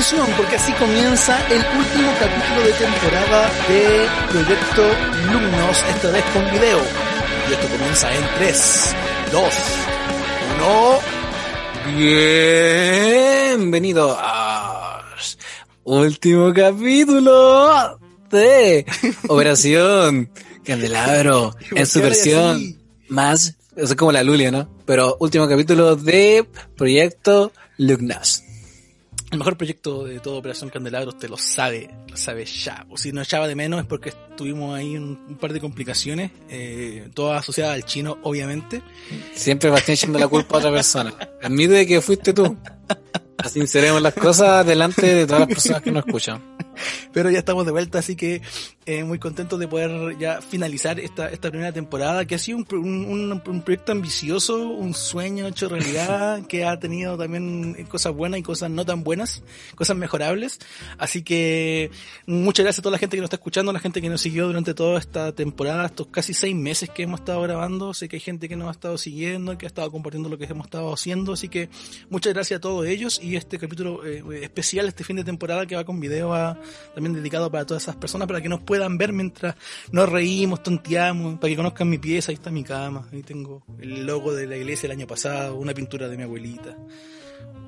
Atención, porque así comienza el último capítulo de temporada de Proyecto Lumnos, esta vez con video. Y esto comienza en 3, 2, 1. Bienvenido a último capítulo de Operación Candelabro en su versión más, es como la Lulia, ¿no? Pero último capítulo de Proyecto Lugnas. El mejor proyecto de toda Operación Candelabro, usted lo sabe, lo sabe ya. O si no echaba de menos es porque tuvimos ahí un, par de complicaciones, eh, todas asociadas al chino, obviamente. Siempre Bastián echando la culpa a otra persona. Admite que fuiste tú. Sinceremos las cosas delante de todas las personas que nos escuchan. Pero ya estamos de vuelta, así que eh, muy contentos de poder ya finalizar esta, esta primera temporada, que ha sido un, un, un, proyecto ambicioso, un sueño hecho realidad, que ha tenido también cosas buenas y cosas no tan buenas, cosas mejorables. Así que muchas gracias a toda la gente que nos está escuchando, a la gente que nos siguió durante toda esta temporada, estos casi seis meses que hemos estado grabando. Sé que hay gente que nos ha estado siguiendo, que ha estado compartiendo lo que hemos estado haciendo, así que muchas gracias a todos ellos y este capítulo eh, especial, este fin de temporada que va con video a también dedicado para todas esas personas, para que nos puedan ver mientras nos reímos, tonteamos, para que conozcan mi pieza, ahí está mi cama, ahí tengo el logo de la iglesia del año pasado, una pintura de mi abuelita,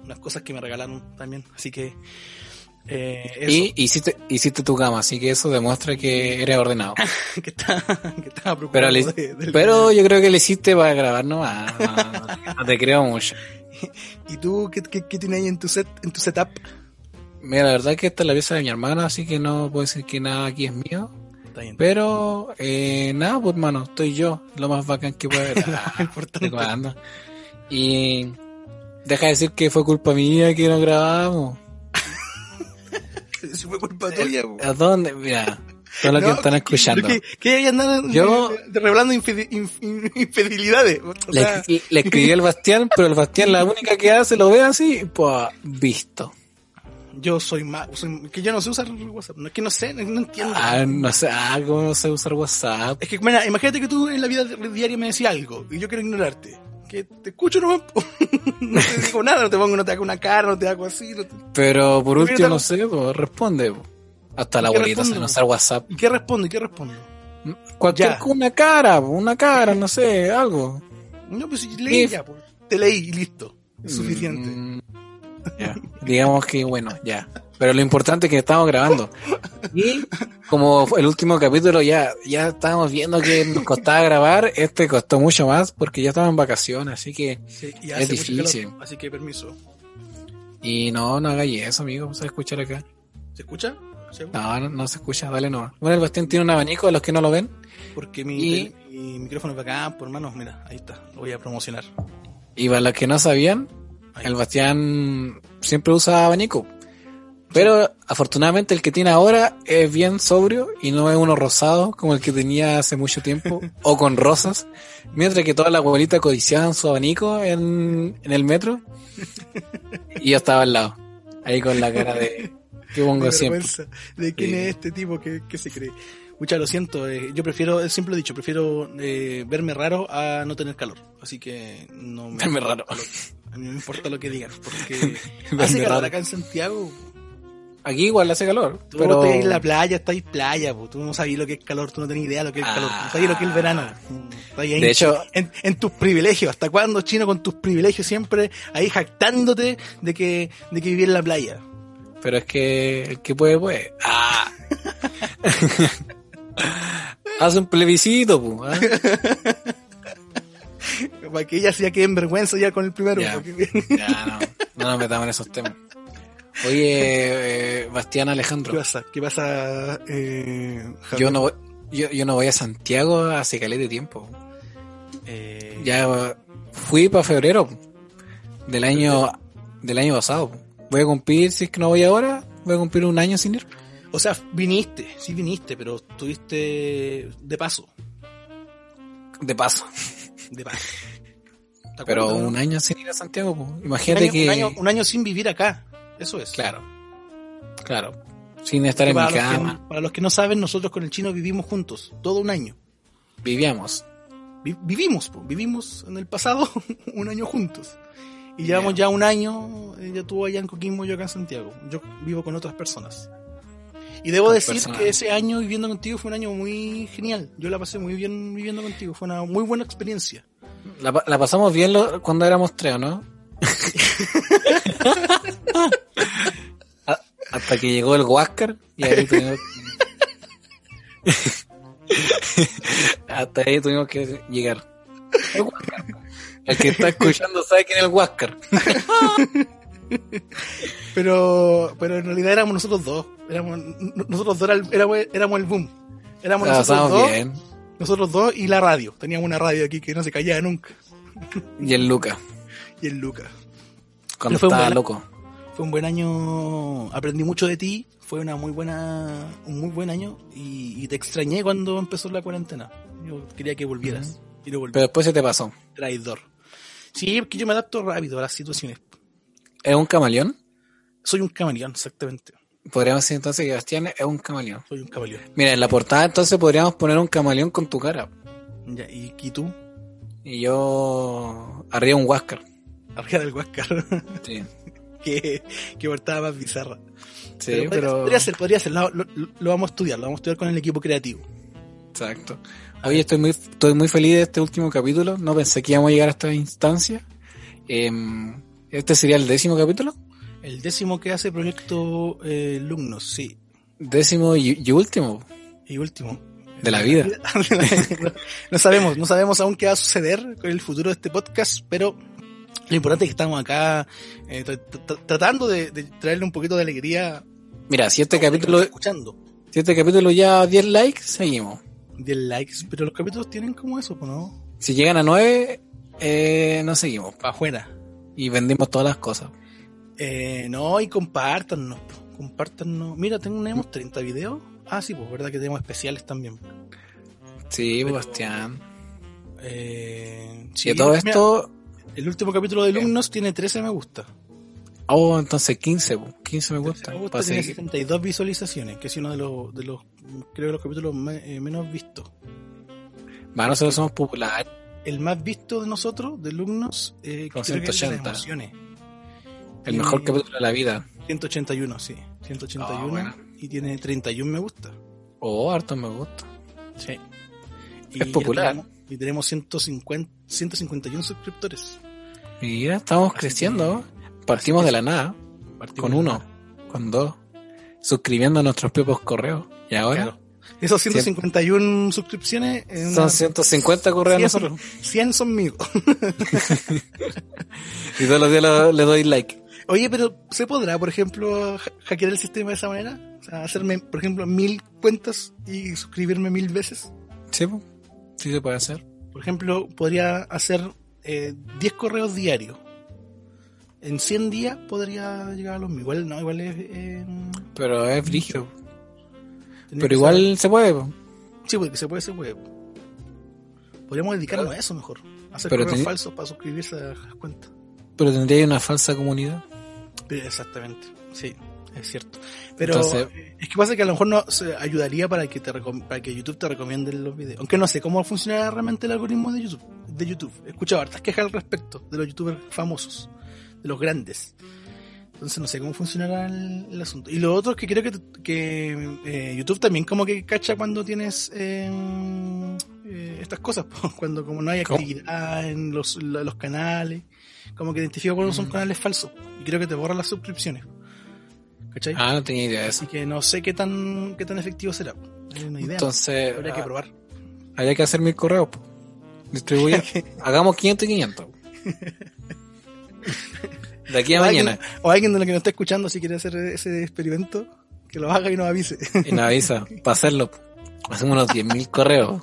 unas cosas que me regalaron también, así que... Eh, y hiciste, hiciste tu cama, así que eso demuestra que eres ordenado. que, está, que estaba preocupado. Pero, le, de, del... pero yo creo que le hiciste para grabar nomás, no, no, no te creo mucho. ¿Y tú qué, qué, qué tienes ahí en tu set, en tu setup? Mira, la verdad es que esta es la pieza de mi hermana, así que no puedo decir que nada aquí es mío. Pero, eh, nada, pues hermano, estoy yo, lo más bacán que puede haber. Importante. Y deja de decir que fue culpa mía que no grabamos. si fue culpa tuya, po. ¿A dónde? Mira, todo lo no, que están escuchando. ¿Qué, qué andan Yo, revelando infid, inf, infidelidades? Le, le escribí al Bastián, pero el Bastián la única que hace lo ve así, pues visto yo soy más, que yo no sé usar WhatsApp, no es que no sé, no, no entiendo. Ah, no sé, ah, cómo no sé usar WhatsApp. Es que, mira, imagínate que tú en la vida diaria me decías algo y yo quiero ignorarte. Que te escucho nomás, no te digo nada, no te pongo, no te hago una cara, no te hago así. No te... Pero por último, no sé, pues, responde. Hasta la abuelita se no usar WhatsApp. ¿Y qué respondo? ¿Y qué respondo? Cualquier, una cara, una cara, no sé, algo. No, pues leí ya, pues. Te leí y listo. Es suficiente. Mm. Ya. Digamos que bueno, ya. Pero lo importante es que estamos grabando. Y como el último capítulo ya, ya estábamos viendo que nos costaba grabar, este costó mucho más porque ya estaba en vacaciones, así que sí, es difícil. Calor, así que permiso. Y no, no hagáis eso, amigo, vamos a escuchar acá. ¿Se escucha? No, no, no, se escucha, dale no. Bueno, el Bastián tiene un abanico de los que no lo ven. Porque mi, y... mi micrófono es acá, por manos, mira, ahí está, lo voy a promocionar. Y para los que no sabían, el Bastián siempre usa abanico. Pero afortunadamente el que tiene ahora es bien sobrio y no es uno rosado como el que tenía hace mucho tiempo o con rosas. Mientras que todas las abuelitas codiciaban su abanico en, en el metro y yo estaba al lado, ahí con la cara de que pongo de siempre. ¿De quién sí. es este tipo que, que se cree? Mucha, lo siento, eh, yo prefiero, siempre lo he dicho, prefiero eh, verme raro a no tener calor. Así que no me. Verme raro. A mí no me importa lo que digan, porque hace calor raro. acá en Santiago. Aquí igual hace calor. Tú pero... estás en la playa, estás en playa, po. tú no sabes lo que es calor, tú no tenés idea de lo que es ah, calor, sabes lo que es el verano. Ahí, de hecho, en, en, tus privilegios, ¿hasta cuándo, chino, con tus privilegios siempre ahí jactándote de que, de que viví en la playa? Pero es que el que puede, puede. Ah. Haz un plebiscito, pu, ¿eh? Para que ella sea que en vergüenza ya con el primero. Ya, ya no, no nos metamos en esos temas. Oye, eh, Bastián Alejandro. ¿Qué pasa? ¿Qué pasa? Eh, yo, no voy, yo, yo, no voy a Santiago hace caleta de tiempo. Eh, Ya fui para febrero del año del año pasado. Voy a cumplir, si es que no voy ahora, voy a cumplir un año sin ir. O sea, viniste, sí viniste, pero estuviste de paso, De paso. de paso. ¿Te Pero un año sin ir a Santiago. Un imagínate año, que... un año- un año sin vivir acá, eso es. Claro. Claro. Sin estar en mi cama. para los que no saben, nosotros con el chino vivimos juntos, todo un año. Vivíamos. Vi- vivimos, vivimos en el pasado un año juntos. Y llevamos Ya. ya un año, ya tú allá en Coquimbo, yo acá en Santiago. Yo vivo con otras personas. Y debo decir que ese año viviendo contigo fue un año muy genial. Yo la pasé muy bien viviendo contigo. Fue una muy buena experiencia. La, la pasamos bien lo- cuando éramos tres, ¿o ¿no? A- Hasta que llegó el Huáscar y ahí tuvimos... Hasta ahí tuvimos que llegar. El. El que está escuchando sabe quién es el Huáscar. Pero, pero en realidad éramos nosotros dos. Éramos, nosotros dos era el- éramos, éramos el boom. Éramos La nosotros dos, bien. nosotros dos y la radio. Teníamos una radio aquí que no se callaba nunca. Y el Luca, Y el Lucas. cuando Pero estaba loco. Fue un buen año, aprendí mucho de ti, fue una muy buena, un muy buen año y, y te extrañé cuando empezó la cuarentena. Yo quería que volvieras y no volví. Pero después se te pasó. Traidor. Sí, porque yo me adapto rápido a las situaciones. ¿Es un camaleón? Soy un camaleón, exactamente. Podríamos decir entonces que Bastián es un camaleón. Soy un camaleón. Mira, en la portada entonces podríamos poner un camaleón con tu cara. Ya, ¿y, y tú? Y yo arriba un Huáscar. Arriba del Huáscar. Sí. que, que portada más bizarra. Sí, pero... Podría ser, podría ser. Lo, lo- lo vamos a estudiar, lo vamos a estudiar con el equipo creativo. Exacto. Oye, estoy muy, estoy muy feliz de este último capítulo. No pensé que íbamos a llegar a esta instancia. Em, este sería el décimo capítulo. El décimo que hace Proyecto eh, Lumnos, sí. Décimo y, y último. Y último. De la vida. no, sabemos, no sabemos aún qué va a suceder con el futuro de este podcast, pero lo importante es que estamos acá eh, tra- tra- tratando de, de traerle un poquito de alegría Mira, si este capítulo, escuchando. si este capítulo ya 10 likes, seguimos. 10 likes, pero los capítulos tienen como eso, ¿no? Si llegan a 9, eh, no seguimos. Para afuera. Y vendimos todas las cosas. Eh, no, y compártanos, compártanos. Mira, tenemos 30 videos. Ah, sí, pues verdad que tenemos especiales también. Sí, Pero- Bastián. Eh, Y a todo mira, esto, el último capítulo de Lumnos tiene 13 me gusta. oh, entonces 15, po, 15 me gusta. Me gusta tiene seguir. 62 visualizaciones, que es uno de los, de los creo que los capítulos me- eh, menos vistos. Va, nosotros somos populares. El más visto de nosotros, de alumnos, eh, Con creo que es de 180. las emociones. El mejor Y- capítulo de la vida. 181, sí. 181. Ah, bueno. Y tiene 31 me gusta. Oh, harto me gusta. Sí. Es popular. tenemos- y tenemos 150, 151 suscriptores. Mira, estamos Así creciendo. Partimos así de la nada. Partimos Con uno, nada. con dos. Suscribiendo a nuestros propios correos. Y ahora Claro. Esos 151 suscripciones, en una- son 150 correos a 100 nosotros. 100 son míos. Y todos los días lo- le doy like. Oye, pero ¿se podrá, por ejemplo, ha- hackear el sistema de esa manera? O sea, hacerme, por ejemplo, mil cuentas y suscribirme mil veces. Sí, sí se puede hacer. Por ejemplo, podría hacer eh, 10 correos diarios. En 100 días podría llegar a los mil. Igual no, igual es... eh, Pero es brígido. Pero igual se puede. po. Sí, porque se puede, se puede. Podríamos dedicarnos a eso mejor. Hacer Pero correos falsos para suscribirse a las cuentas. Pero tendría una falsa comunidad. Pero Exactamente, sí, es cierto. Pero Entonces- eh, es que pasa que a lo mejor no se ayudaría para que te para que YouTube te recomiende los videos. Aunque no sé cómo funcionará realmente el algoritmo de YouTube. De YouTube. He escuchado hartas quejas al respecto de los youtubers famosos, de los grandes. Entonces no sé cómo funcionará el, el asunto. Y lo otro es que creo que, que eh, YouTube también como que cacha cuando tienes eh, eh, estas cosas, cuando como no hay actividad en los, canales, como que identifica cuando son Mm. canales falsos. Y creo que te borra las suscripciones. ¿Cachai? Ah, no tenía idea de eso. Así que no sé qué tan qué tan efectivo será. No hay una idea. Entonces, Habría que ah, probar. habría que hacer mil correos. po. Distribuir. Hagamos 500 y 500. De aquí a o, mañana. alguien, o alguien de lo que nos está escuchando, si quiere hacer ese experimento, que lo haga y nos avise. Y nos avisa. Para hacerlo. Hacemos unos 10.000 correos.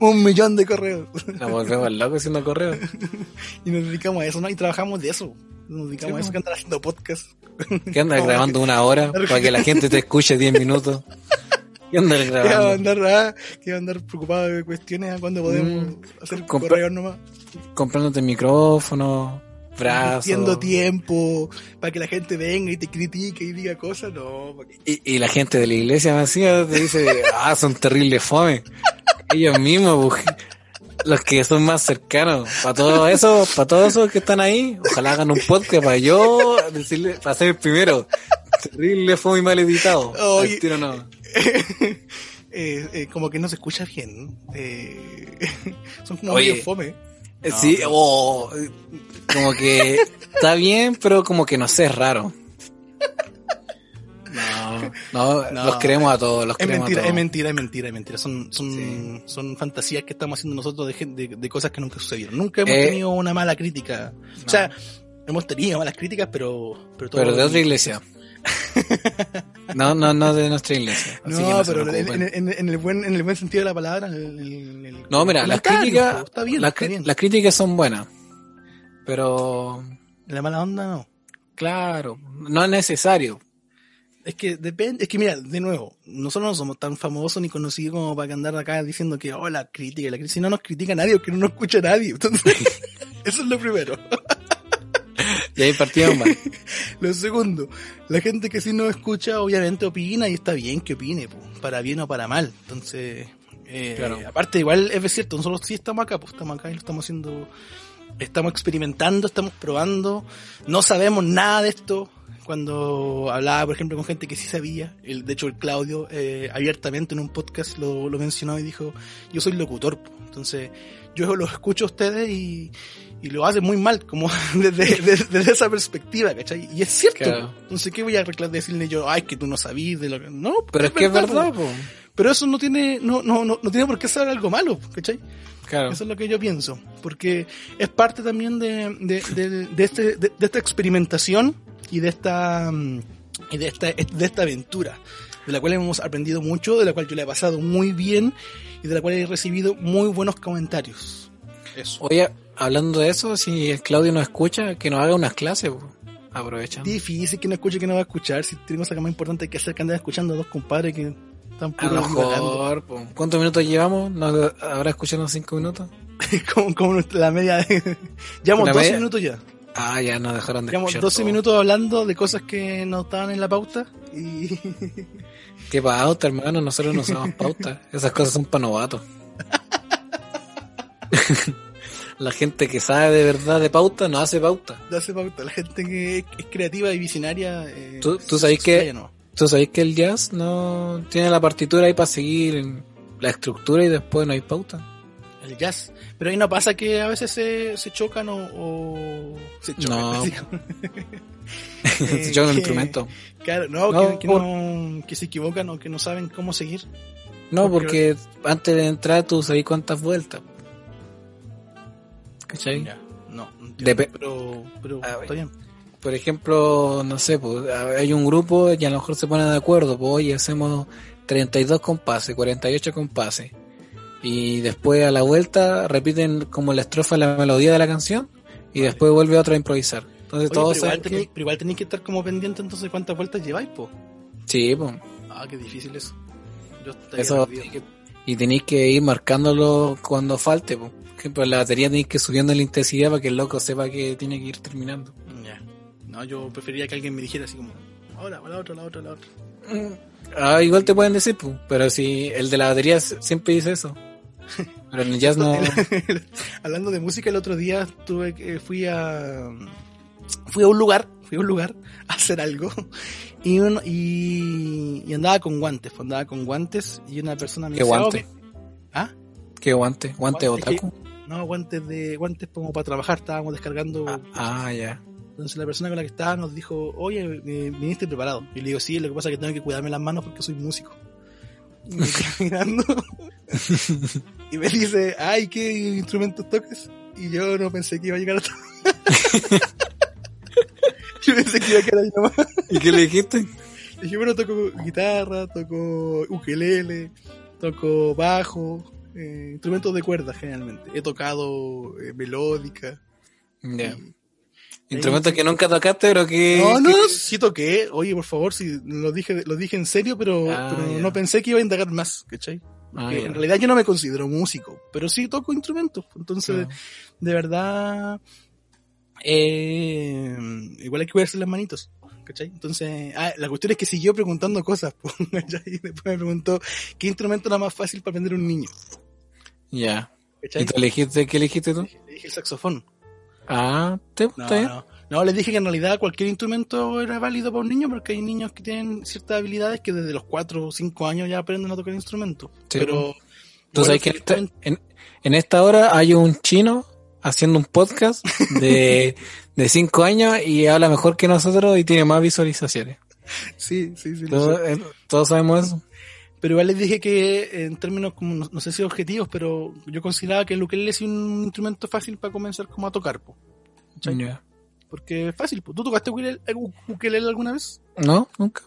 un millón de correos. Nos volvemos locos haciendo correos. y nos dedicamos a eso, ¿no? Y trabajamos de eso. Nos dedicamos a eso que andar haciendo podcast. ¿Qué andas grabando una hora para que la gente te escuche 10 minutos? ¿Qué andas Que va a grabando? andar, ah, que va a andar preocupado de cuestiones a cuándo podemos Mm, hacer correos nomás. Comprándote micrófono, brazos. Tiempo para que la gente venga y te critique y diga cosas, no. ¿para qué? Y, y la gente de la iglesia vacía te dice, ah, son terribles fome. Ellos mismos, los que son más cercanos. Para todo eso, para todos esos que están ahí, ojalá hagan un podcast para yo decirle, para ser el primero. Terrible fome y mal editado. Al tiro no. Eh, eh, como que no se escucha bien. Eh, son como Oye. medio fome. Sí, oh, eh, como que está bien, pero como que no sé, es raro. No, no, No, los queremos a todos, los Es queremos mentira, a es mentira, es mentira, es mentira. Son, son, Sí. son fantasías que estamos haciendo nosotros de, de, de cosas que nunca sucedieron. Nunca hemos Eh, tenido una mala crítica. O sea, hemos tenido malas críticas, pero... Pero, todo- Pero de otra iglesia. No, no, no de nuestra iglesia. Así que No, no pero en, en- en- el buen, en el buen sentido de la palabra. el- en el- No, mira, las críticas, las, las críticas son buenas. Pero, la mala onda no. claro, no es necesario. Es que depende, es que mira, de nuevo, nosotros no somos tan famosos ni conocidos como para que andar acá diciendo que, oh, la crítica, la crítica, si no nos critica nadie, porque no nos escucha nadie. Entonces, eso es lo primero. Y ahí partimos mal. Lo segundo, la gente que sí nos escucha, obviamente opina y está bien que opine, po, para bien o para mal. Entonces, eh, Claro. aparte, igual es cierto, nosotros sí estamos acá, pues estamos acá y lo estamos haciendo, estamos experimentando, estamos probando, no sabemos nada de esto. Cuando hablaba, por ejemplo, con gente que sí sabía, el, de hecho el Claudio eh, abiertamente en un podcast lo, lo mencionó y dijo, yo soy locutor, po. entonces yo los escucho a ustedes y, y lo hacen muy mal, como desde, desde- desde esa perspectiva, ¿cachai? Y es cierto. Claro. Entonces, ¿qué voy a reclamar decirle yo? Ay, que tú no sabías de lo que... No, Pero es que es verdad, po. po. Pero eso no tiene, no, no, no, no tiene por qué ser algo malo, ¿cachai? Claro. Eso es lo que yo pienso. Porque es parte también de, de, de, de este, de, de esta experimentación y de esta, mm, y de esta, de esta aventura. De la cual hemos aprendido mucho, de la cual yo le he pasado muy bien y de la cual he recibido muy buenos comentarios. Eso. Oye, hablando de eso, si el Claudio nos escucha, que nos haga unas clases, po. Aprovechan. Difícil que no escuche, que no va a escuchar. Si tenemos acá más importante que hacer que andar escuchando a dos compadres que están A puro mejor, po. ¿cuántos minutos llevamos? ¿Nos habrá escuchado unos cinco minutos? como, la media de... Llevamos La 12 media- minutos ya. Ah, ya nos dejaron de Llevamos escuchar 12 todo. minutos hablando de cosas que no estaban en la pauta y ¿Qué pauta, hermano? Nosotros no usamos pauta. Esas cosas son para novatos. La gente que sabe de verdad de pauta no hace pauta. no hace pauta. La gente que es creativa y visionaria. eh, ¿Tú- tú sabes se que-. ¿Tú sabés que el jazz no tiene la partitura ahí para seguir la estructura y después no hay pauta? El jazz. Pero ahí no pasa que a veces se, se chocan o, o se chocan. No. Se chocan el que- instrumento. Claro, no, No, que, que por- no, que se equivocan o que no saben cómo seguir. No, Porque- porque antes de entrar tú sabés cuántas vueltas. ¿Cachai? Ya, no, entiendo, pero, pero Ah, está bien. Por ejemplo, no sé, pues, hay un grupo y a lo mejor se ponen de acuerdo, pues oye, hacemos 32 compases, 48 compases. Y después a la vuelta repiten como la estrofa la melodía de la canción y después vuelve otro a improvisar. Entonces Oye, todos pero, igual que- tenéis, pero igual tenéis que estar como pendiente entonces cuántas vueltas lleváis, po. Sí, pues. Ah, qué difícil eso. Yo Eso y tenéis que ir marcándolo cuando falte, pues. Ejemplo, la batería tenéis que ir subiendo la intensidad para que el loco sepa que tiene que ir terminando. Ya. No, yo preferiría que alguien me dijera así como, ahora, la otra, la otra, la otra. Ah, igual te pueden decir, pues, pero si el de la batería siempre dice eso. Pero en el jazz no. Hablando de música, el otro día tuve que, fui a, fui a un lugar, fui a un lugar a hacer algo y, uno- y, y andaba con guantes, pues, andaba con guantes y una persona me ¿Qué guante? "Oh, me-". ¿Ah? ¿Qué guante? ¿Guante Guante otaku? No, guantes de, guantes como para trabajar, estábamos descargando Ah, ya. Entonces la persona con la que estaba nos dijo, oye, viniste preparado. Y le digo, sí, lo que pasa es que tengo que cuidarme las manos porque soy músico. Y me mirando. y me dice, ay, ¿qué instrumentos toques? Y yo no pensé que iba a llegar a to- Yo pensé que iba a quedar ahí nomás. ¿Y qué le dijiste? Le dije, bueno, toco guitarra, toco ukelele, toco bajo, eh, instrumentos de cuerda generalmente. He tocado eh, melódica. Ya. Instrumentos que nunca tocaste, pero que... No, no, que- sí toqué. Oye, por favor, si lo dije, lo dije en serio, pero, Ah, pero no pensé que iba a indagar más, ¿cachai? Ah, en realidad yo no me considero músico, pero sí toco instrumentos. Entonces, de verdad, eh, igual hay que cuidarse las manitos. ¿Cachai? Entonces, ah, la cuestión es que siguió preguntando cosas. Y después me preguntó qué instrumento era más fácil para aprender un niño. Ya. ¿Y tú elegiste, qué elegiste tú? Le dije el saxofón. Ah, ¿te No, está bien? no. No, les dije que en realidad cualquier instrumento era válido para un niño porque hay niños que tienen ciertas habilidades que desde los 4 o 5 años ya aprenden a tocar instrumentos. Sí, pero Tú sabes que en en, en esta hora hay un chino haciendo un podcast de, de cinco años y habla mejor que nosotros y tiene más visualizaciones. Sí, sí, sí. Todos, eh, todos sabemos eso. Pero igual les dije que en términos como, no, no sé si objetivos, pero yo consideraba que el ukelele es un instrumento fácil para comenzar como a tocar, po. Ya. Porque es fácil, po. ¿Tú tocaste ukelele, eh, ukelele alguna vez? ¿No? Nunca.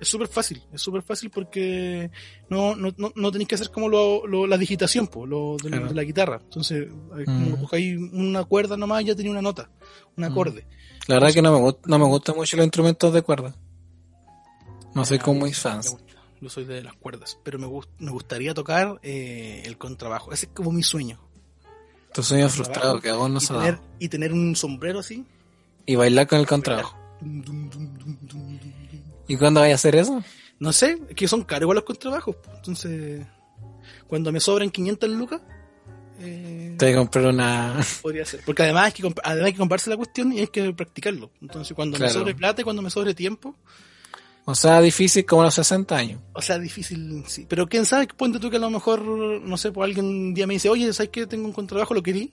Es súper fácil, es súper fácil porque no, no, no, no tenéis que hacer como lo, lo- la digitación, po, lo, de, la- Claro. de la guitarra. Entonces, eh, como Mm. una cuerda nomás, ya tenía una nota, un Mm. acorde. La verdad que no me, no me gustan mucho los instrumentos de cuerda. No soy como muy fans. Yo soy de las cuerdas, pero me, gust- me gustaría tocar eh, el contrabajo. Ese es como mi sueño. Tu sueño frustrado que aún no se tener, y tener un sombrero así. Y bailar con el contrabajo. ¿Y cuándo vaya a hacer eso? No sé, es que son caros los contrabajos. Entonces, cuando me sobran 500 lucas, eh, Te voy a comprar una... podría ser. Porque además hay, que además hay que comprarse la cuestión y hay que practicarlo. Entonces, cuando Claro. me sobre plata y cuando me sobre tiempo, O sea, difícil como a los 60 años. o sea, difícil, sí. Pero quién sabe, ponte tú que a lo mejor, no sé, pues alguien un día me dice, oye, ¿sabes que tengo un contrabajo? ¿Lo querí?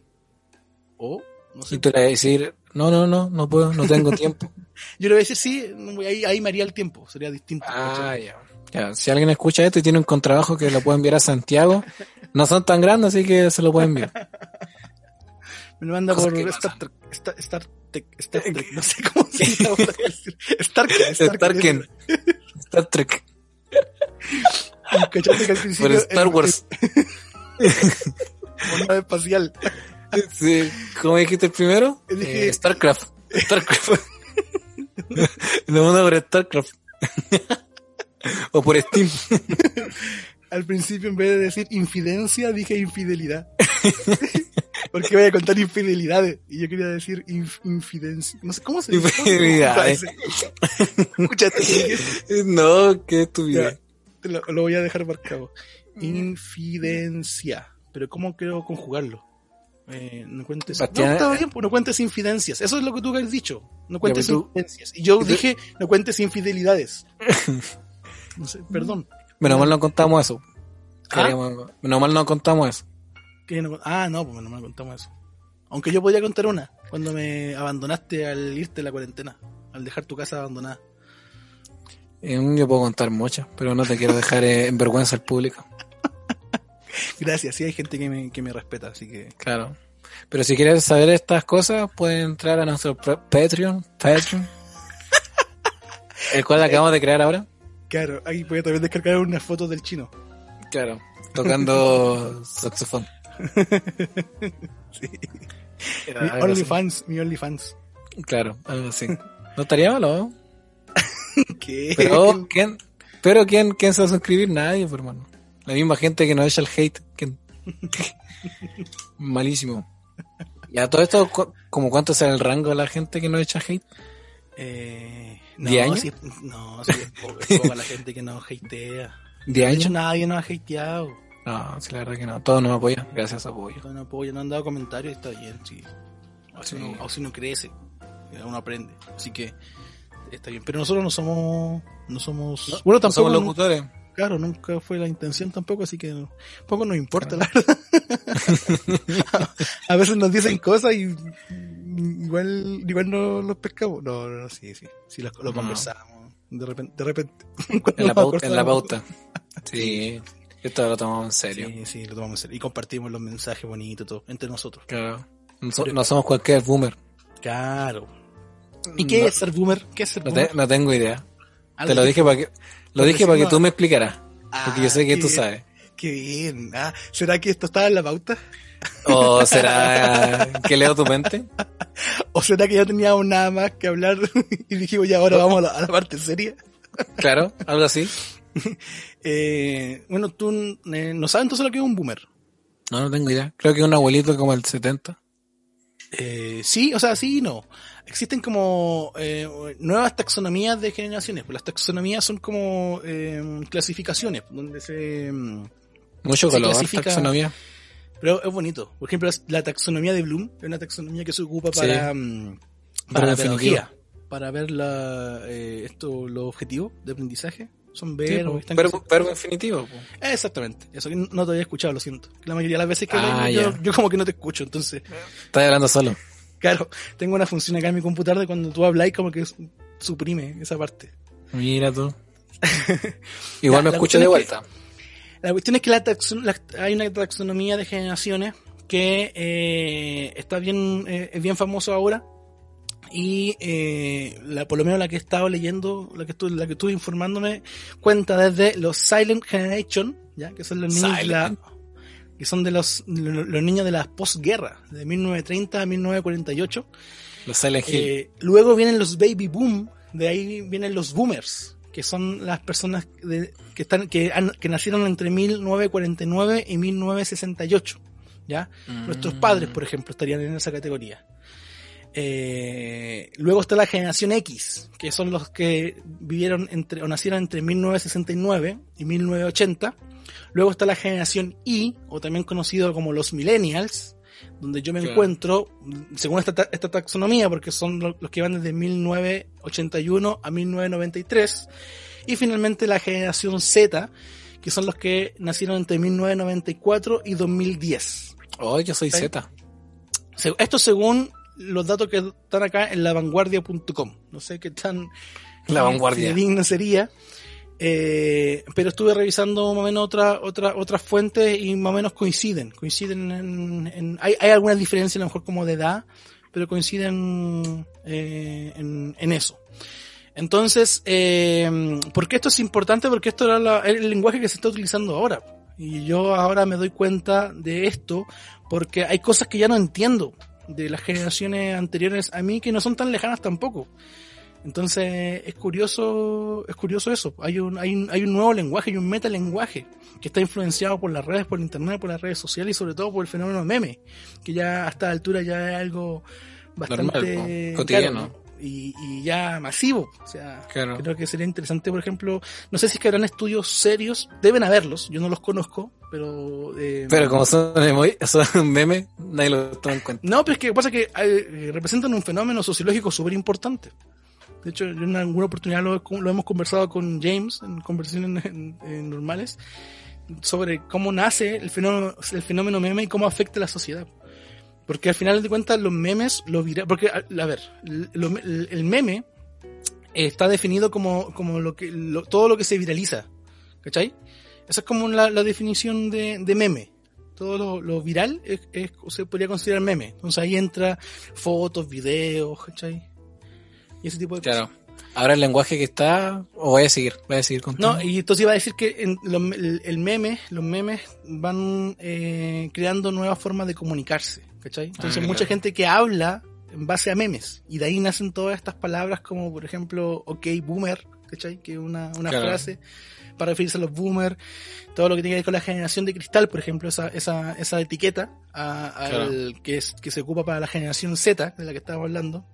O, no sé. Y tú le vas a decir, no, no, no, no puedo, no tengo tiempo. Yo le voy a decir, sí, ahí, ahí me haría el tiempo, sería distinto. Ah, ya. Ya, Si alguien escucha esto y tiene un contrabajo que lo puede enviar a Santiago, no son tan grandes, así que se lo puede enviar. Me lo manda por Star Trek, Star, Star Trek, Star Trek, no sé cómo se llama. Starken, Starken. Star Trek. ¿Cachaste que al Por principio Star el- Wars. por nave espacial. Sí. ¿Cómo dijiste el primero? Dije- Eh, Starcraft. Starcraft. Lo manda por Starcraft. o por Steam. Al principio, en vez de decir infidencia, dije infidelidad. Porque voy a contar infidelidades. Y yo quería decir inf- infidencia. No sé cómo se dice. Infidelidades. Dije. no, qué estupidez. Lo, lo voy a dejar marcado. Infidencia. Pero ¿cómo quiero conjugarlo? Eh, no cuentes. Bastián- No, está bien, pues no cuentes infidencias. Eso es lo que tú has dicho. No cuentes tú- infidencias. Y yo dije, no cuentes infidelidades. No sé, perdón. Menos mal no contamos eso. ¿Ah? Menos mal no contamos eso. No- ah, no, pues no me contamos eso. Aunque yo podía contar una. Cuando me abandonaste al irte de la cuarentena. Al dejar tu casa abandonada. Eh, Yo puedo contar muchas, pero no te quiero dejar eh, en vergüenza al público. Gracias, sí hay gente que me, que me respeta, así que... Claro. Pero si quieres saber estas cosas, pueden entrar a nuestro Patreon. Patreon. el cual acabamos de crear ahora. Claro, ahí a también descargar unas fotos del chino. Claro. Tocando saxofón. Sí. Mi. OnlyFans, mi OnlyFans. Claro, algo así. No estaría malo. ¿Qué? Pero, ¿quién, pero ¿quién, ¿quién se va a suscribir? Nadie, pues, hermano. La misma gente que nos echa el hate. ¿quién? Malísimo. Y a todo esto, cu- ¿como cuánto será el rango de la gente que nos echa hate? Eh, no, ¿Diez años? sí, no, sí, es poca la gente que nos hatea. ¿De De hecho, años? nadie nos ha hateado. No, sí, la verdad que no. Todos nos apoyan. Gracias a apoyo. Todos nos apoyan, nos han dado comentarios, está bien, sí. Así, Sí. así uno crece, uno aprende. Así que está bien. Pero nosotros no somos, no somos, bueno, No tampoco, somos locutores. claro, nunca fue la intención tampoco, así que no- poco nos importa, la verdad. a veces nos dicen cosas y igual, igual no los pescamos. No, no, no, sí, sí, sí lo, lo No. conversamos. De repente, de repente. En la, pauta, en la pauta. Sí. Esto lo tomamos en serio. Sí, sí, lo tomamos en serio. Y compartimos los mensajes bonitos, todo, entre nosotros. Claro. No, so- no somos cualquier boomer. Claro. ¿Y qué No- es ser boomer? ¿Qué es ser No, boomer? te- no tengo idea. Te lo dije para que, lo dije para que tú me explicaras. Porque yo sé que Ah, tú sabes. Qué bien. Ah, ¿Será que esto estaba en la pauta? ¿O será que leo tu mente? ¿O será que ya teníamos nada más que hablar y dijimos ya ahora vamos a la, a la parte seria? Claro, algo así. Eh, bueno, tú eh, no sabes entonces lo que es un boomer. No, no tengo idea. Creo que un abuelito como el 70. Eh, sí, o sea, sí y no. Existen como eh, nuevas taxonomías de generaciones. Pues las taxonomías son como eh, clasificaciones, donde se... mm, Mucho Se color, clasifica- taxonomía. Pero es bonito. Por ejemplo, la taxonomía de Bloom es una taxonomía que se ocupa para, mm, para la pedagogía. Para ver la, esto, los objetivos de aprendizaje. Son Sí, verbos. están verbo, verbo infinitivo. po. Exactamente. Eso que no te había escuchado, lo siento. La mayoría de las veces que Ah, yo, como que no te escucho. Entonces, Estás hablando solo. claro, tengo una función acá en mi computador de cuando tú hablas como que suprime esa parte. Mira tú. Igual Ya, me escucho de cuestión es que- vuelta. La cuestión es que la taxon- la- hay una taxonomía de generaciones que eh, está bien, eh, es bien famoso ahora. Y eh, la, por lo menos la que he estado leyendo, la que estuve, la que estuve informándome, cuenta desde los Silent Generation, ya que son los niños de la, que son de los, los, niños de la posguerra, de 1930 a 1948. Los Silent Hill. Eh, luego vienen los baby boom, de ahí vienen los boomers, que son las personas de- que están que, han- que nacieron entre 1949 y 1968, ¿ya? Nuestros Mm. padres, por ejemplo, estarían en esa categoría. Eh, luego está la generación X, que son los que vivieron entre o nacieron entre 1969 y 1980. Luego está la generación Y, o también conocido como los millennials, donde yo me Claro. encuentro, según esta, ta- esta taxonomía, porque son lo- los que van desde 1981 a 1993. Y finalmente la generación Z, que son los que nacieron entre 1994 y 2010. Oh, yo soy ¿Sí? Z. Esto según los datos que están acá en lavanguardia.com. No sé qué tan La vanguardia. fidedigno sería. Eh, pero estuve revisando más o menos otra, otra, otras fuentes y más o menos coinciden. Coinciden en, en- hay, hay algunas diferencias a lo mejor como de edad, pero coinciden eh, en, en eso. Entonces, eh, ¿por qué esto es importante? Porque esto era la- el lenguaje que se está utilizando ahora. Y yo ahora me doy cuenta de esto porque hay cosas que ya no entiendo de las generaciones anteriores a mí que no son tan lejanas tampoco. Entonces es curioso, es curioso eso. Hay un, hay un, hay un nuevo lenguaje, hay un metalenguaje que está influenciado por las redes, por internet, por las redes sociales y sobre todo por el fenómeno meme, que ya a esta altura ya es algo bastante Normal, cotidiano. Y, y ya masivo. O sea, Claro. creo que sería interesante, por ejemplo, no sé si es que habrán estudios serios, deben haberlos, yo no los conozco, pero... eh, Pero como son, son memes, nadie lo toma en cuenta. no, pero es que pasa que eh, representan un fenómeno sociológico súper importante. De hecho, yo en alguna oportunidad lo, lo hemos conversado con James en conversaciones en- en normales sobre cómo nace el fenómeno, el fenómeno meme y cómo afecta a la sociedad. Porque al final de cuentas los memes, lo vira, porque a, ver, lo- el, meme está definido como, como lo que, lo- todo lo que se viraliza. ¿Cachai? Esa es como la, la definición de, de meme. Todo lo, lo viral es, es- se podría considerar meme. Entonces ahí entra fotos, videos, ¿cachai? Y ese tipo de Claro. Ahora el lenguaje que está, o voy a seguir, voy a seguir contando. No, y entonces iba a decir que en lo- el, meme, los memes van eh, creando nuevas formas de comunicarse, ¿cachai? Entonces Ah, mucha claro. gente que habla en base a memes. Y de ahí nacen todas estas palabras como, por ejemplo, ok, boomer, ¿cachai? Que es una, una Claro. frase para referirse a los boomers. Todo lo que tiene que ver con la generación de cristal, por ejemplo, esa, esa, esa etiqueta a- que, es, que se ocupa para la generación Z, de la que estábamos hablando,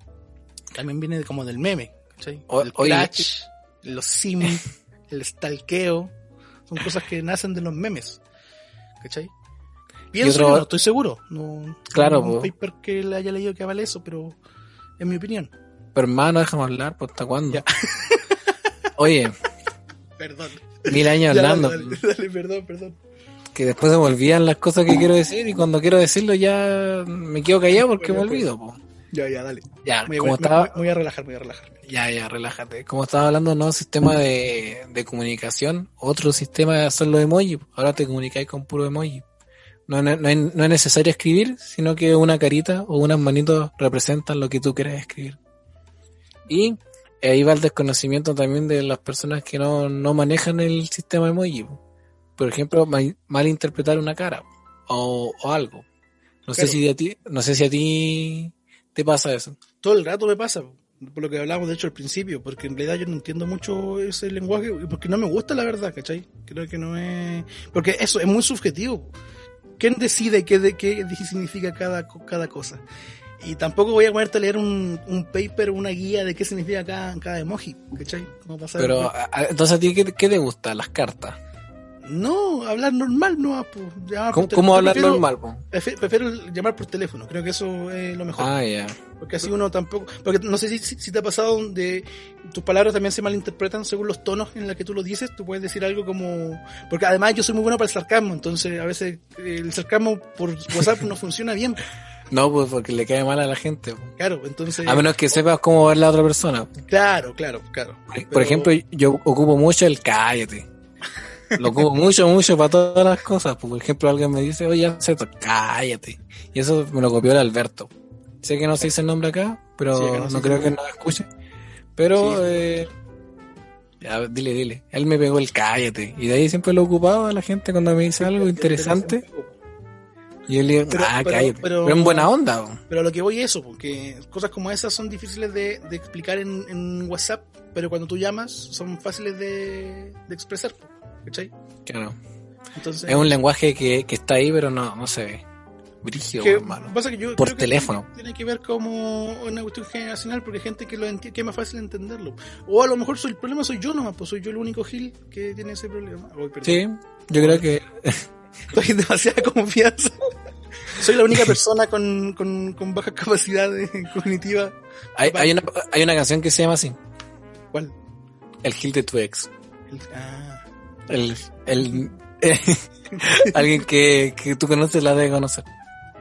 también viene de- como del meme, ¿cachai? O- el oye, clutch, los sim, el stalkeo, son cosas que nacen de los memes, ¿cachai? Pienso otro- yo, no estoy seguro. No, Claro, no un paper que le haya leído que vale eso, pero es mi opinión. Pero hermano, déjame hablar, pues hasta cuándo. Oye, Perdón. mil años Ya, hablando, dale, dale, dale, perdón, perdón. que después se me olvidan las cosas que quiero decir y cuando quiero decirlo ya me quedo callado porque me pues. olvido. po. Ya, ya, dale. Ya, como me- estaba, voy a relajar, voy a relajar. ya, ya, relájate. Como estaba hablando, no, sistema de, de comunicación, otro sistema son los emojis. Ahora te comunicáis con puro emoji. No, no, no es, no es necesario escribir, sino que una carita o unas manitos representan lo que tú quieres escribir. Y ahí va el desconocimiento también de las personas que no, no manejan el sistema emoji. por ejemplo, mal- malinterpretar una cara o, o algo. No sé si a ti, no sé si a ti te pasa eso. Todo el rato me pasa, por lo que hablamos de hecho al principio, porque en realidad yo no entiendo mucho ese lenguaje, porque no me gusta la verdad, ¿cachai? Creo que no es... Porque eso es muy subjetivo. ¿Quién decide qué, de, qué significa cada, cada cosa? Y tampoco voy a ponerte a leer un, un paper, una guía de qué significa cada, cada emoji, ¿cachai? Como pasar- Pero, a- a- entonces a ti, ¿qué, qué te gusta? Las cartas. No, hablar normal no, pues, ¿Cómo, cómo hablar Prefiero- normal? po? prefi- Prefiero llamar por teléfono, creo que eso es lo mejor. Ah, ya. Porque así uno tampoco. Porque no sé si, te ha pasado donde tus palabras también se malinterpretan según los tonos en los que tú lo dices. Tú puedes decir algo como. Porque además yo soy muy bueno para el sarcasmo, entonces a veces el sarcasmo por WhatsApp no funciona bien. No, pues porque le cae mal a la gente. Claro, entonces. A menos que sepas cómo ver la otra persona. Claro, claro, claro. Por Pero- ejemplo, yo ocupo mucho el cállate. Lo ocupo mucho, mucho para todas las cosas. Por ejemplo, alguien me dice, oye, Anseto, cállate. Y eso me lo copió el Alberto. Sé que no se dice el nombre acá, pero Sí, no creo que nos escuche. Pero, Sí. eh, ya, dile, dile. Él me pegó el cállate. Y de ahí siempre lo ocupaba la gente cuando me dice algo interesante. Y yo le digo, Pero- ah, pero- cállate. pero- Pero, en buena onda. po. Pero lo que voy es eso, porque cosas como esas son difíciles de, de explicar en, en WhatsApp, pero cuando tú llamas son fáciles de, de expresar. ¿Cachai? Claro. Entonces. Es un lenguaje que, que está ahí, pero no, no se ve. Brígido, que hermano. pasa que yo Por creo que teléfono. Tiene, que ver como una cuestión generacional porque hay gente que lo entiende, que es más fácil entenderlo. O a lo mejor soy, el problema soy yo nomás, pues soy yo el único Gil que tiene ese problema. Sí, yo creo que Estoy demasiada confianza. soy la única persona con, con, con baja capacidad cognitiva. hay, hay, una, hay una canción que se llama así, ¿Cuál? El Gil de tu ex. El- ah, El, el, alguien que, que tú conoces la debe conocer.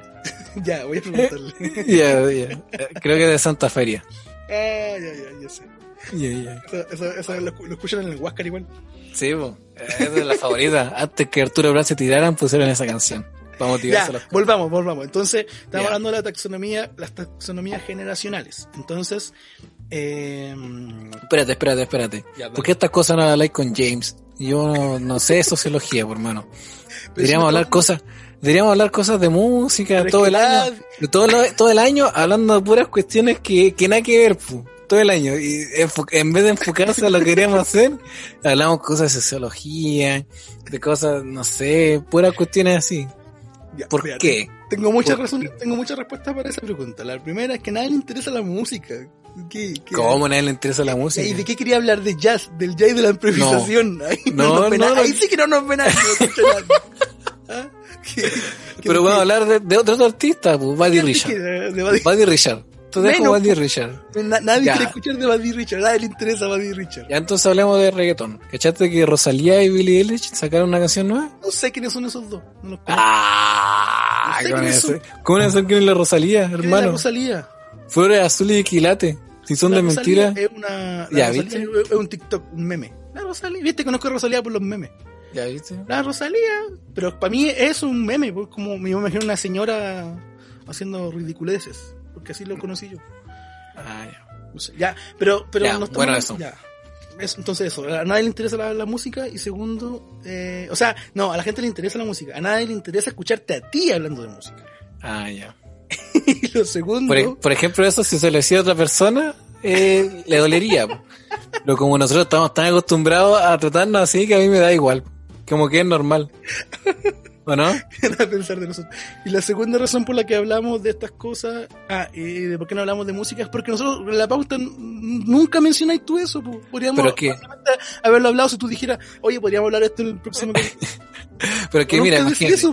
ya, voy a preguntarle. Ya, ya. Eh, Creo que de Santa Feria. ah, ya, ya, ya sé. Ya, ya. Eso, eso, eso lo, lo escuchan en el Huáscar igual. Sí, po. es de la favorita. Antes que Arturo Brand se tiraran, pusieron esa canción. Ya, a los volvamos, volvamos. Entonces, estamos Ya. hablando de la taxonomía, las taxonomías generacionales. Entonces, eh, Espérate, espérate, espérate. Ya. ¿Por qué estas cosas no las habláis con James? Yo no, no sé de sociología, por hermano. Deberíamos no- hablar cosas, deberíamos hablar cosas de música Pero todo el nada- año, todo, lo- todo el año hablando de puras cuestiones que, que nada que ver, pu, todo el año. Y en vez de enfocarse a lo que queríamos hacer, hablamos cosas de sociología, de cosas, no sé, puras cuestiones así. ya, ¿Por qué? Tengo muchas ¿Por razones, tengo muchas respuestas para esa pregunta. La primera es que a nadie le interesa la música. ¿Qué, qué- ¿Cómo a nadie le interesa la ¿Y música? de qué quería hablar? ¿De jazz? ¿Del jazz y de la improvisación? Ahí, No, ven no, a- no. ahí sí que no nos ven a no. ¿Ah? ¿Qué- qué- Pero vamos a hablar de, de otro artista, pues, Buddy Richard. de- Buddy- Buddy Richard. Dejo Menos, Buddy Richard. Na- nadie Ya. quiere escuchar de Buddy Richard, a nadie le interesa Buddy Richard. Ya entonces hablemos de reggaetón. ¿Cachaste que Rosalía y Billie Eilish sacaron una canción nueva? No sé quiénes son esos dos. No los conozco. Ah, No sé con quiénes eso. son. ¿Cómo no son quién es la Rosalía, ¿Quién es la hermano? Rosalía? Flores azul y quilate. Si son La de Rosalía mentira. Es una. La Ya, Rosalía ¿viste? es un TikTok, un meme. La Rosalía, viste, conozco a Rosalía por los memes. Ya viste. La Rosalía, pero para mí es un meme, pues como me imagino una señora haciendo ridiculeces, porque así lo conocí yo. Ah, ya. No sé, ya, pero, pero Ya, no estamos- bueno, eso. ya. Es- entonces eso, a nadie le interesa la, la música y segundo, eh, o sea, no, a la gente le interesa la música, a nadie le interesa escucharte a ti hablando de música. Ah, ya. y lo segundo, Por, e- por ejemplo, eso si se lo decía a otra persona, eh, le dolería. Pero como nosotros estamos tan acostumbrados a tratarnos así que a mí me da igual. Como que es normal. ¿O no? a pensar de nosotros. Y la segunda razón por la que hablamos de estas cosas, ah, y de por qué no hablamos de música, es porque nosotros en la pauta nunca mencionáis tú eso. po. Podríamos Pero fácilmente haberlo hablado si tú dijeras, oye, podríamos hablar esto en el próximo Pero que mira, eso.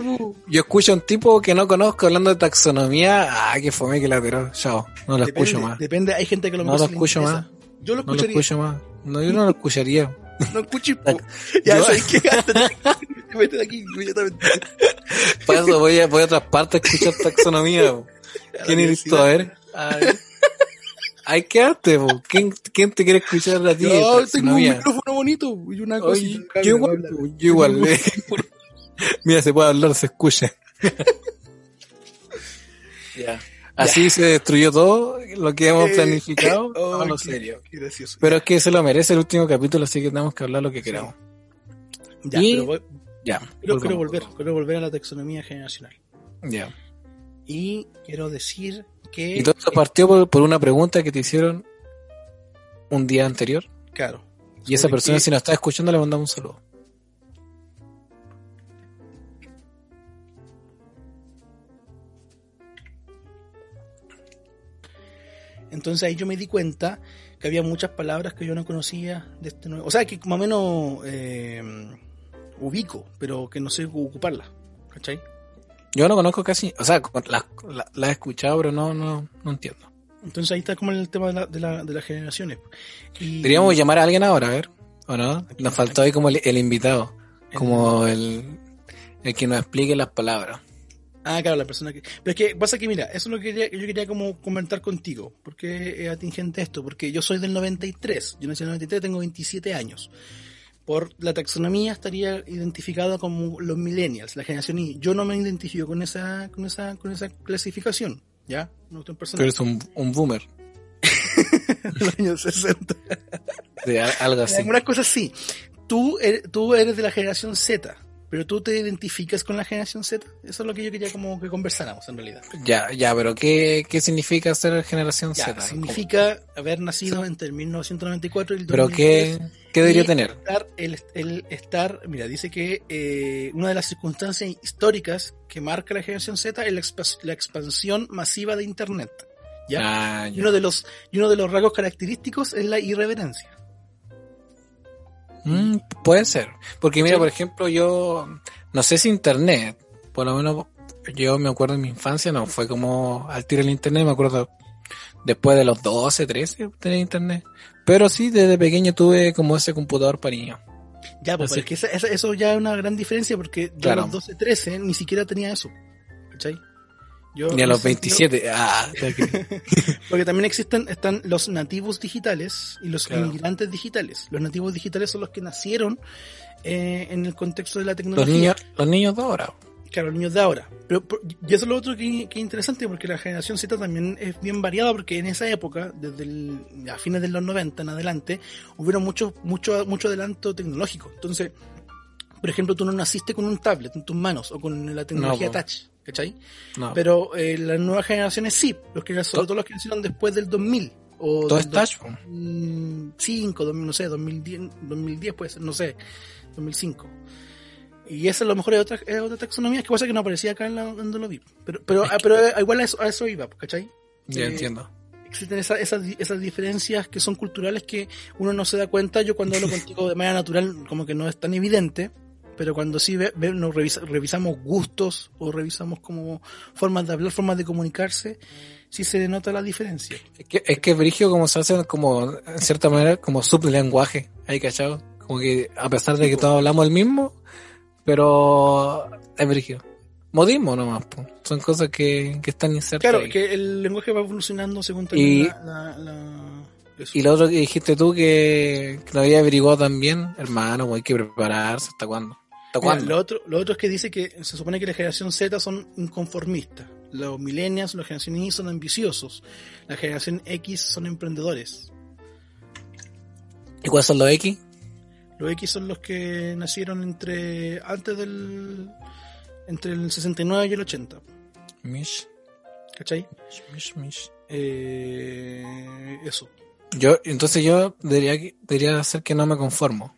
Yo escucho a un tipo que no conozco hablando de taxonomía. Ah, que fome que la tiró. Chao. No lo Depende, escucho más. Depende, hay gente que lo No lo escucho interesa. más. Yo lo No lo escucharía. escucho más. No, yo no lo escucharía. No escuches, po. Ya, ¿sabes qué? Vete de aquí inmediatamente. Para eso voy a, voy a otras partes a escuchar taxonomía. po. ¿Quién tú? A ver. A ver. Hay que arte, po. ¿Quién, ¿Quién te quiere escuchar a ti? De tengo un micrófono bonito y una cosa. Yo igual, yo igual. Mira, se puede hablar, se escucha. ya. Así se destruyó todo lo que hemos Eh, planificado. oh, no, qué- serio. qué gracioso. Pero es que se lo merece el último capítulo, así que tenemos que hablar lo que queramos. Ya, y- pero voy- Ya. Quiero, quiero volver, quiero volver a la taxonomía generacional. Ya. Y quiero decir que... Y todo eso partió por, por una pregunta que te hicieron un día anterior. Claro. Y esa persona, si nos está escuchando, le mandamos un saludo. Entonces ahí yo me di cuenta que había muchas palabras que yo no conocía de este nuevo. O sea, que más o menos eh, ubico, pero que no sé ocuparlas. ¿Cachai? Yo no conozco casi, o sea, la, la- la he escuchado, pero no, no, no entiendo. Entonces ahí está como el tema de, la, de, la- de las generaciones. Y Deberíamos llamar a alguien ahora, a ver, ¿o no? Nos faltó ahí como el, el invitado, como el, el que nos explique las palabras. Ah, claro, la persona que... Pero es que pasa que, mira, eso es lo que quería- yo quería como comentar contigo. ¿Por qué es atingente esto? Porque yo soy del 93. Yo nací en el 93, tengo 27 años. Por la taxonomía estaría identificado como los millennials, la generación Y. Yo no me identifico con esa, con esa, con esa clasificación. ¿Ya? No estoy Pero eres un, un boomer, los años 60. de algo así. Algunas cosas sí. Tú eres, tú eres de la generación Z, pero tú te identificas con la generación Z. Eso es lo que yo quería como que conversáramos en realidad. Ya, ya, pero ¿qué, qué significa ser generación Ya, Z? significa haber nacido entre el 1994 y el ¿Pero 2003. qué, qué debería y tener? Estar, el, el estar, mira, dice que eh, una de las circunstancias históricas que marca la generación Z es la, la expansión masiva de Internet. ¿ya? Ah, Y, ya. uno de los, y uno de los rasgos característicos es la irreverencia. Mm, puede ser. Porque mira, Sí. por ejemplo, yo no sé si internet, por lo menos yo me acuerdo en mi infancia, no fue como al tiro el internet, me acuerdo después de los 12, 13 tener internet. Pero sí, desde pequeño tuve como ese computador para niños. Ya, pues Así pero es que esa- esa- eso ya es una gran diferencia porque yo Claro. a los 12, 13 ni siquiera tenía eso. ¿Cachai? Yo, Ni a los ese sentido- 27. Ah, Porque también existen, están los nativos digitales y los Claro. inmigrantes digitales. Los nativos digitales son los que nacieron eh, en el contexto de la tecnología. los niños, los niños de ahora. Claro, los niños de ahora. Pero, y eso es lo otro que, que es interesante, porque la generación Z también es bien variada, porque en esa época, desde el, a fines de los 90 en adelante, hubieron mucho, mucho, mucho adelanto tecnológico. Entonces, por ejemplo, tú no naciste con un tablet en tus manos o con la tecnología No, touch, ¿cachai? No. Pero eh, las nuevas generaciones sí, los que, sobre todo los que nacieron después del 2000. O Todo es touch, po. 2005, 2000, no sé, 2010, 2010 puede ser, no sé, 2005. Y esa a lo mejor es otra, es otra taxonomía, que pasa que no aparecía acá en la, donde lo vi. Pero, pero, ah, pero eh, igual a eso, a eso iba, ¿cachai? Ya Eh, entiendo. Existen esa- esas, di- esas diferencias que son culturales que uno no se da cuenta. Yo cuando hablo contigo de manera natural, como que no es tan evidente, pero cuando sí ve, ve- nos revisa- revisamos gustos o revisamos como formas de hablar, formas de comunicarse, sí se denota la diferencia. Es que, es que Brigio como se hace como, en cierta manera, como sublenguaje, ahí cachado. Como que a pesar de que todos hablamos el mismo, pero es Brigio. Modismo nomás, po. son cosas que, que están insertas. Claro, ahí. que el lenguaje va evolucionando según Y- la, la- la- eso. Y lo otro que dijiste tú que, que lo había averiguado también, hermano, hay que prepararse, ¿hasta cuándo? Lo, otro, lo otro es que dice que se supone que la generación Z son inconformistas. Los millennials, la generación Y son ambiciosos. La generación X son emprendedores. ¿Y cuáles son los X? Los X son los que nacieron entre antes del entre el 69 y el 80. Mish, ¿Cachai? mish, mish. Eh, eso. Yo, entonces yo debería, debería hacer que no me conformo.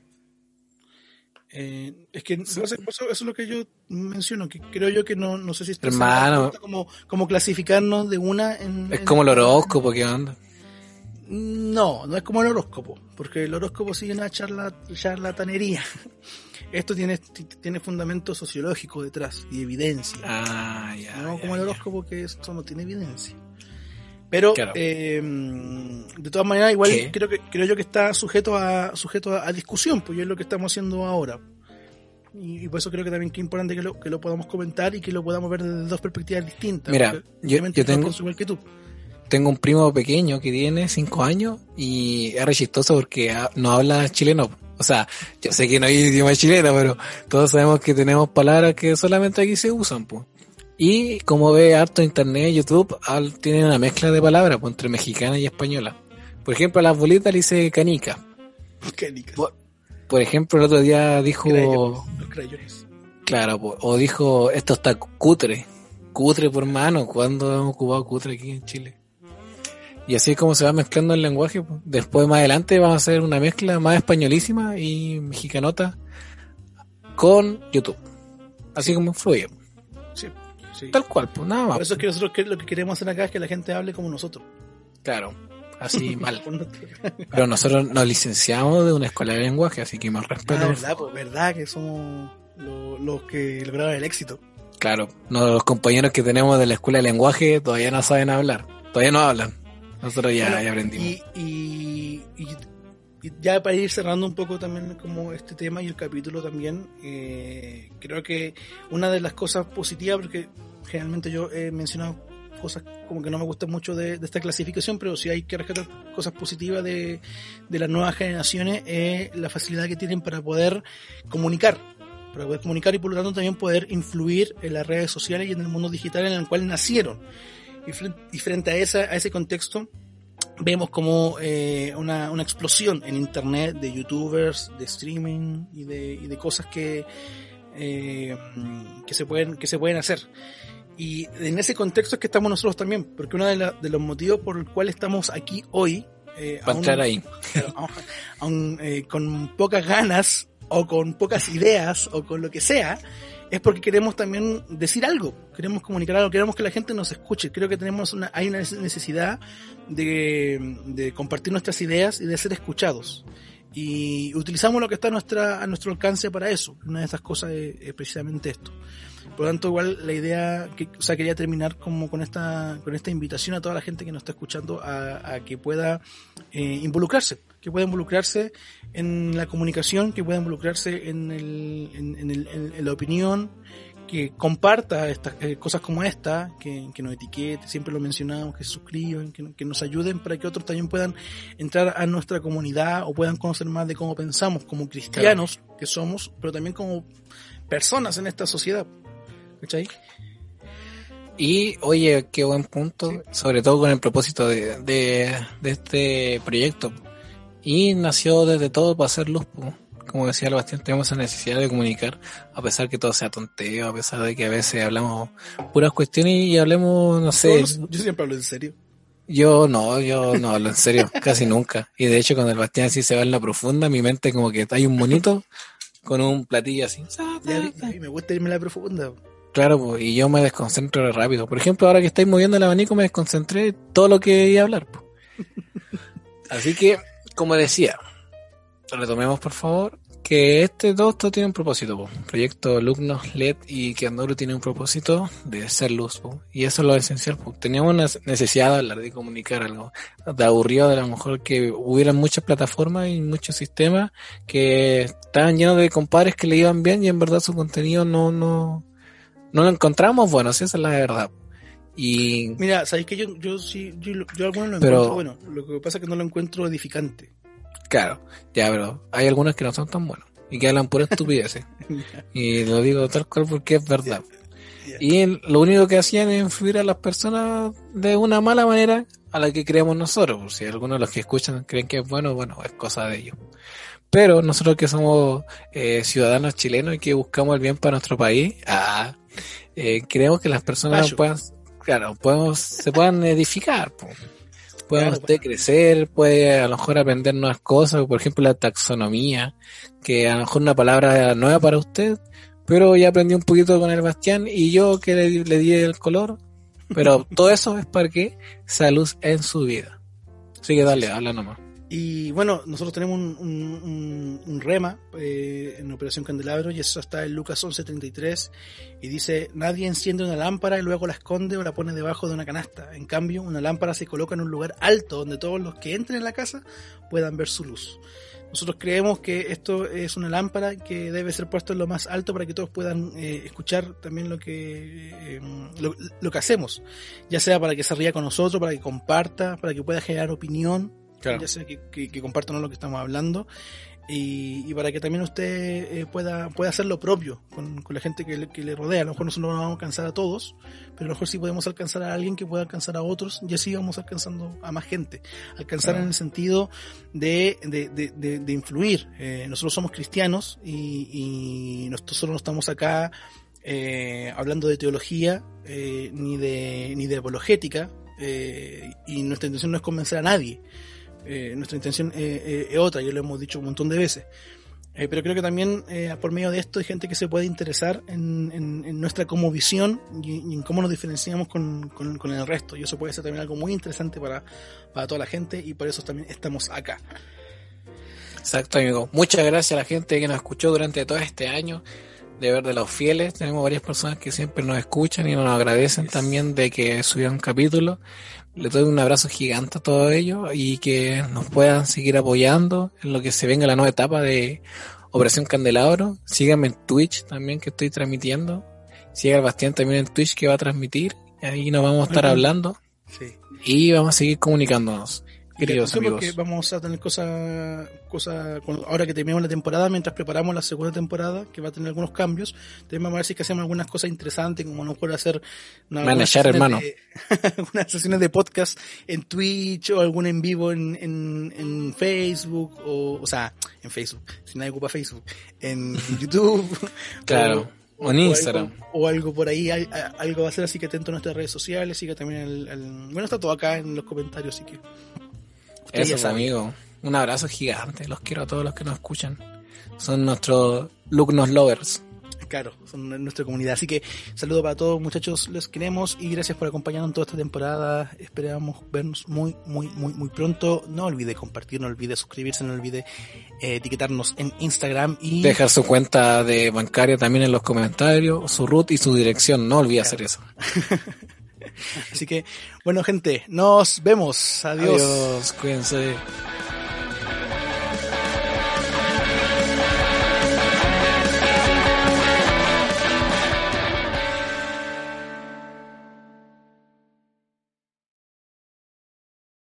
Eh, es que eso, eso- eso es lo que yo menciono, que creo yo que no, no sé si está Hermano. como, como clasificarnos de una en... Es en- como el horóscopo, ¿qué onda? No, no es como el horóscopo, porque el horóscopo sigue una charla, charlatanería. Esto tiene, tiene fundamento sociológico detrás y evidencia. Ah, ya. no ya, como el ya. horóscopo que esto no tiene evidencia. Pero Claro. eh, de todas maneras, igual ¿Qué? creo que creo yo que está sujeto a sujeto a, a discusión, pues y es lo que estamos haciendo ahora. Y, y por eso creo que también que es importante que lo, que lo podamos comentar y que lo podamos ver desde dos perspectivas distintas. Mira, yo- yo tengo- igual que tú. Tengo un primo pequeño que tiene 5 años y es re chistoso porque ha- no habla chileno. O sea, yo sé que no hay idioma chileno, pero todos sabemos que tenemos palabras que solamente aquí se usan, pues. Y como ve harto internet, YouTube, al- tienen una mezcla de palabras pues, entre mexicana y española. Por ejemplo, a las bolitas le dice canica. Canicas. Por, por ejemplo, el otro día dijo... Crayones, los crayones. Claro, po. o dijo, esto está cutre. Cutre por mano. ¿Cuándo hemos ocupado cutre aquí en Chile? Y así es como se va mezclando el lenguaje. po. Después, más adelante, vamos a hacer una mezcla más españolísima y mexicanota con YouTube. Así como fluye. Sí. Tal cual, pues nada Por más. eso es que nosotros que- lo que queremos hacer acá es que la gente hable como nosotros. Claro, así mal. Por Pero nosotros nos licenciamos de una escuela de lenguaje, así que más respeto. Ah, por verdad, pues, verdad que somos lo- los que lograron el éxito. Claro, no, los compañeros que tenemos de la escuela de lenguaje todavía no saben hablar, todavía no hablan. Nosotros ya, Bueno, ya aprendimos. Y, y, y- y ya para ir cerrando un poco también como este tema y el capítulo también, eh, creo que una de las cosas positivas, porque generalmente yo he mencionado cosas como que no me gustan mucho de, de esta clasificación, pero si hay que rescatar cosas positivas de, de las nuevas generaciones, es la facilidad que tienen para poder comunicar, para poder comunicar y por lo tanto también poder influir en las redes sociales y en el mundo digital en el cual nacieron. Y frente, y frente a, esa, a ese contexto, vemos como eh, una, una explosión en internet de youtubers, de streaming y de, y de cosas que, eh, que, se pueden, que se pueden hacer. Y en ese contexto es que estamos nosotros también, porque uno de, la- de los motivos por el cual estamos aquí hoy, eh, aún- ahí. aún- aún, eh, con pocas ganas o con pocas ideas o con lo que sea, es porque queremos también decir algo, queremos comunicar algo, queremos que la gente nos escuche. Creo que tenemos una, hay una necesidad de, de compartir nuestras ideas y de ser escuchados. Y utilizamos lo que está a, nuestra, a nuestro alcance para eso. Una de esas cosas es, es precisamente esto. Por lo tanto, igual la idea, que, o sea, quería terminar como con esta, con esta invitación a toda la gente que nos está escuchando a, a que pueda eh, involucrarse, que pueda involucrarse en la comunicación, que pueda involucrarse en, el, en, en el- en- la opinión, que comparta estas eh, cosas como esta, que, que nos etiquete, siempre lo mencionamos, que se suscriban, que, que nos ayuden para que otros también puedan entrar a nuestra comunidad o puedan conocer más de cómo pensamos como cristianos que somos, pero también como personas en esta sociedad. ¿Cachai? Y oye, qué buen punto, sobre todo con el propósito de, de, de este proyecto. Y nació desde todo para hacer luz. po. Como decía el Bastián, tenemos esa necesidad de comunicar, a pesar que todo sea tonteo, a pesar de que a veces hablamos puras cuestiones y hablemos, no sé, yo siempre hablo en serio. yo no, yo no hablo en serio, casi nunca. Y de hecho cuando el Bastián así se va en la profunda, mi mente como que hay un monito con un platillo así. Ya, me gusta irme a la profunda. Claro, pues, y yo me desconcentro rápido. Por ejemplo, ahora que estáis moviendo el abanico, me desconcentré todo lo que iba a hablar. po. Así que, como decía, retomemos por favor que este todo esto tiene un propósito. po. Proyecto Alumnos LED y que Andoro tiene un propósito de ser luz. po. Y eso es lo esencial. po. Teníamos una necesidad de hablar, de comunicar algo. De aburrido, de a lo mejor que hubieran muchas plataformas y muchos sistemas que estaban llenos de compadres que le iban bien y en verdad su contenido no, no, no lo encontramos bueno, sí, esa es la verdad. Y Mira, sabéis que yo, yo sí, yo, yo algunos lo Pero- encuentro bueno. Lo que pasa es que no lo encuentro edificante. claro, ya, pero hay algunas que no son tan buenos y que hablan pura estupideces. y lo digo tal cual porque es verdad. Y lo único que hacían es influir a las personas de una mala manera a la que creemos nosotros. Por si algunos de los que escuchan creen que es bueno, bueno, es cosa de ellos. Pero nosotros que somos eh, ciudadanos chilenos y que buscamos el bien para nuestro país, ah, eh, creemos que las personas puedan, claro, podemos, se puedan edificar. po. Pueden Claro, usted crecer, puede a lo mejor aprender nuevas cosas, por ejemplo la taxonomía, que a lo mejor una palabra nueva para usted, pero ya aprendí un poquito con el Bastián y yo que le, di- le di el color, pero todo eso es para que sea luz en su vida. Así que dale, habla nomás. Y bueno, nosotros tenemos un, un- un- un rema eh, en Operación Candelabro y eso está en Lucas 11:33 y dice, nadie enciende una lámpara y luego la esconde o la pone debajo de una canasta. En cambio, una lámpara se coloca en un lugar alto donde todos los que entren en la casa puedan ver su luz. Nosotros creemos que esto es una lámpara que debe ser puesto en lo más alto para que todos puedan eh, escuchar también lo que, eh, lo, lo que hacemos, ya sea para que se ría con nosotros, para que comparta, para que pueda generar opinión, Claro. ya sea que, que, que compartan lo que estamos hablando. y, para que también usted eh, pueda, pueda hacer lo propio con, la gente que le, que le, rodea. A lo mejor nosotros no vamos a alcanzar a todos, pero a lo mejor sí podemos alcanzar a alguien que pueda alcanzar a otros y así vamos alcanzando a más gente. Alcanzar en el sentido de, de, de, influir. Eh, nosotros somos cristianos y, y nosotros no estamos acá eh, hablando de teología eh, ni, de, ni de apologética y nuestra intención no es convencer a nadie. Eh, nuestra intención eh, eh, es otra, ya lo hemos dicho un montón de veces. pero creo que también por medio de esto hay gente que se puede interesar en, nuestra como visión y, en cómo nos diferenciamos con, el resto. Y eso puede ser también algo muy interesante para, para toda la gente y por eso también estamos acá. Exacto, amigo. Muchas gracias a la gente que nos escuchó durante todo este año de ver de los fieles. Tenemos varias personas que siempre nos escuchan y nos agradecen también de que subieron capítulo. Les doy un abrazo gigante a todos ellos y que nos puedan seguir apoyando en lo que se venga la nueva etapa de Operación Candelabro. Síganme en Twitch también que estoy transmitiendo. Siga al Bastián también en Twitch que va a transmitir. Ahí nos vamos a estar hablando. Y vamos a seguir comunicándonos queridos amigos. Porque vamos a tener cosas, cosas, ahora que terminamos la temporada, mientras preparamos la segunda temporada, que va a tener algunos cambios, tenemos a ver si que hacemos algunas cosas interesantes, como no puede hacer una, hermano. algunas sesiones de podcast en Twitch o algún en vivo en, en, en Facebook, o, o sea, en Facebook, si nadie ocupa Facebook, en YouTube. claro. O, en Instagram. O algo, por ahí, algo va a ser así que atento a nuestras redes sociales, siga también el, el, bueno, está todo acá en los comentarios, así que eso, amigo. Un abrazo gigante. Los quiero a todos los que nos escuchan. Son nuestros Lugnos Lovers. Claro, son nuestra comunidad. Así que saludo para todos, muchachos. Los queremos y gracias por acompañarnos en toda esta temporada. Esperamos vernos muy, muy, muy, muy pronto. No olvide compartir, no olvide suscribirse, no olvide eh, etiquetarnos en Instagram y dejar su cuenta de bancaria también en los comentarios, su root y su dirección. No olvide hacer eso. Así que, bueno, gente, nos vemos. Adiós. Adiós, cuídense.